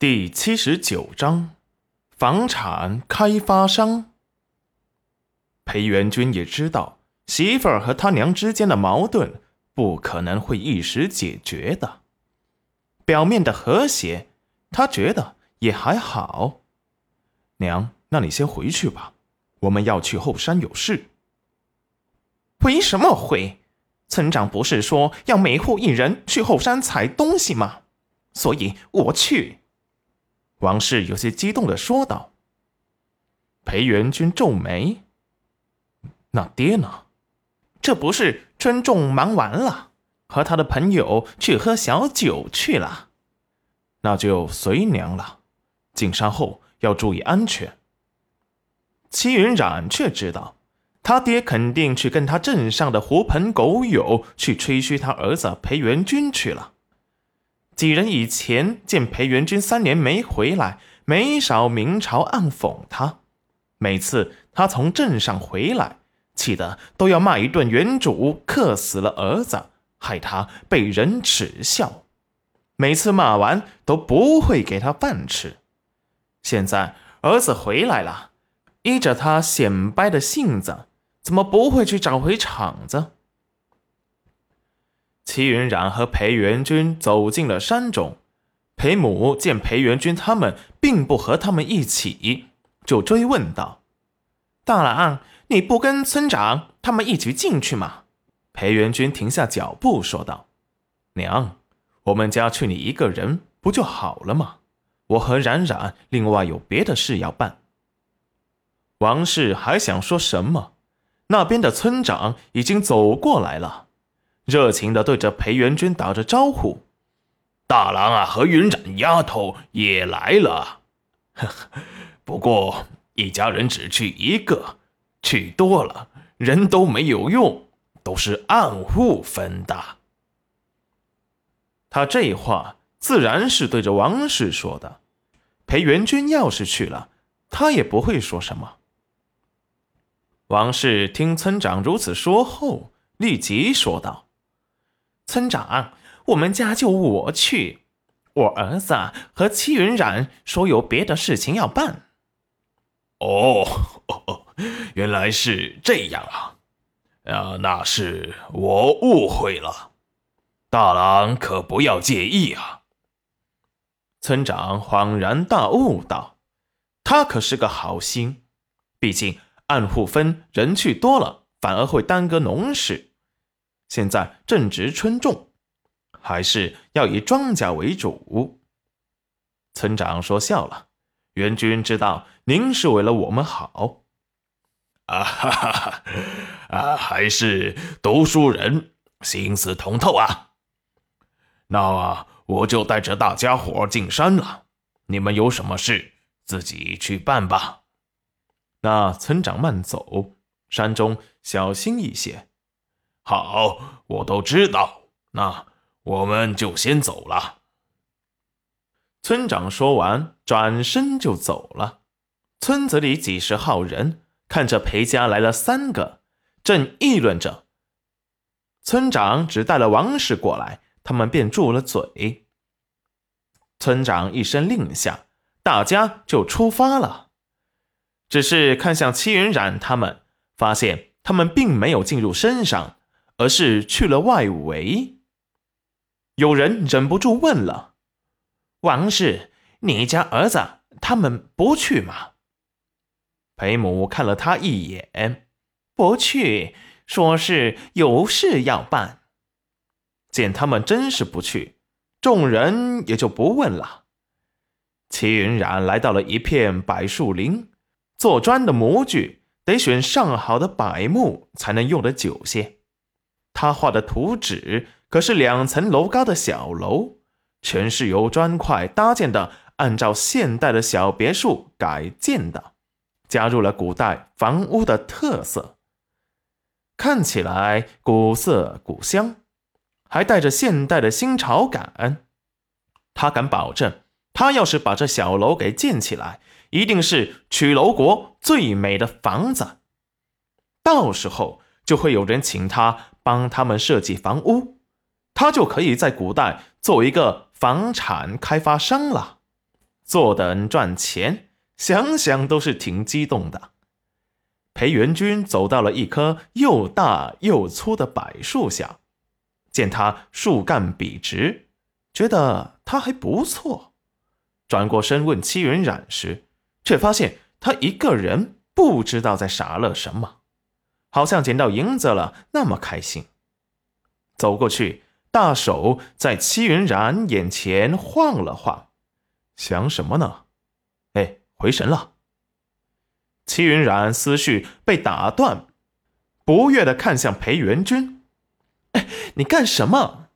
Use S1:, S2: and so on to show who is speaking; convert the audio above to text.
S1: 第七十九章，房产开发商。裴元军也知道媳妇儿和他娘之间的矛盾不可能会一时解决的，表面的和谐，他觉得也还好。娘，那你先回去吧，我们要去后山有事。
S2: 为什么会？村长不是说要每户一人去后山采东西吗？所以我去。
S1: 王氏有些激动的说道：“裴元君皱眉，那爹呢？
S2: 这不是春仲忙完了，和他的朋友去喝小酒去了。
S1: 那就随娘了。进山后要注意安全。”戚云染却知道，他爹肯定去跟他镇上的狐朋狗友去吹嘘他儿子裴元君去了。几人以前见裴元君三年没回来，没少明嘲暗讽他。每次他从镇上回来，气得都要骂一顿原主克死了儿子，害他被人耻笑。每次骂完都不会给他饭吃。现在儿子回来了，依着他显摆的性子，怎么不会去找回场子？齐云冉和裴元君走进了山中，裴母见裴元君他们并不和他们一起，就追问道：“
S2: 大郎，你不跟村长他们一起进去吗？”
S1: 裴元君停下脚步说道：“娘，我们家去你一个人不就好了吗？我和冉冉另外有别的事要办。”王氏还想说什么，那边的村长已经走过来了。热情的对着裴元君打着招呼：“
S3: 大郎啊，和云染丫头也来了。不过一家人只去一个，去多了人都没有用，都是暗户分的。”
S1: 他这话自然是对着王氏说的。裴元君要是去了，他也不会说什么。王氏听村长如此说后，立即说道。
S2: 村长，我们家就我去。我儿子和戚云染说有别的事情要办。
S3: 哦，原来是这样啊！啊，那是我误会了，大郎可不要介意啊。
S1: 村长恍然大悟道：“他可是个好心，毕竟暗户分人去多了，反而会耽搁农事。”现在正值春种，还是要以庄稼为主。村长说笑了，元军知道您是为了我们好。
S3: 啊哈哈，啊，还是读书人心思通透啊。那我就带着大家伙进山了，你们有什么事自己去办吧。
S1: 那村长慢走，山中小心一些。
S3: 好，我都知道。那我们就先走了。
S1: 村长说完，转身就走了。村子里几十号人看着裴家来了三个，正议论着。村长只带了王氏过来，他们便住了嘴。村长一声令下，大家就出发了。只是看向戚云染他们，发现他们并没有进入深山。而是去了外围。有人忍不住问了：“
S2: 王氏，你家儿子他们不去吗？”
S1: 裴母看了他一眼，
S2: 不去，说是有事要办。
S1: 见他们真是不去，众人也就不问了。齐云冉来到了一片柏树林，做砖的模具得选上好的柏木才能用得久些。他画的图纸可是两层楼高的小楼，全是由砖块搭建的，按照现代的小别墅改建的，加入了古代房屋的特色，看起来古色古香，还带着现代的新潮感。他敢保证，他要是把这小楼给建起来，一定是曲楼国最美的房子。到时候就会有人请他。帮他们设计房屋，他就可以在古代做一个房产开发商了。坐等赚钱，想想都是挺激动的。裴元君走到了一棵又大又粗的柏树下，见它树干笔直，觉得它还不错。转过身问戚云染时，却发现他一个人不知道在傻乐什么，好像捡到银子了那么开心。走过去，大手在戚云然眼前晃了晃，想什么呢？哎，回神了。戚云然思绪被打断，不悦的看向裴元君：“哎，你干什么？